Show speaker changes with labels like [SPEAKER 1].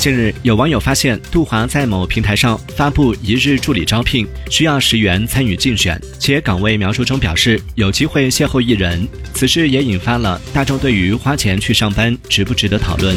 [SPEAKER 1] 近日，有网友发现杜华在某平台上发布一日助理招聘，需要十元参与竞选，且岗位描述中表示有机会邂逅艺人。此事也引发了大众对于花钱去上班值不值得讨论。